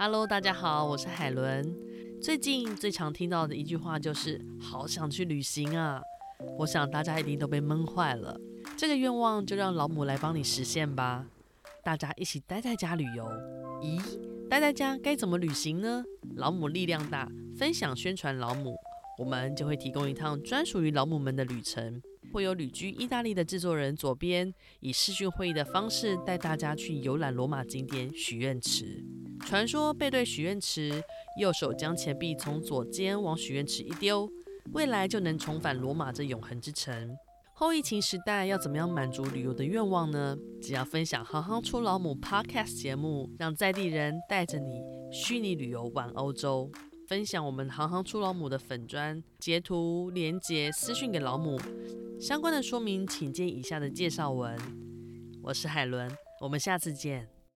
Hello，大家好，我是海伦。最近最常听到的一句话就是“好想去旅行啊”，我想大家一定都被闷坏了。这个愿望就让老母来帮你实现吧。大家一起待在家旅游。咦，待在家该怎么旅行呢？老母力量大，分享宣传老母，我们就会提供一趟专属于老母们的旅程。会有旅居意大利的制作人左边以视讯会议的方式带大家去游览罗马景点许愿池。传说背对许愿池，右手将钱币从左肩往许愿池一丢，未来就能重返罗马这永恒之城。后疫情时代要怎么样满足旅游的愿望呢？只要分享行行出老母 Podcast 节目，让在地人带着你虚拟旅游玩欧洲。分享我们行行出老母的粉砖截图连接私讯给老母。相关的说明，请见以下的介绍文。我是海伦，我们下次见。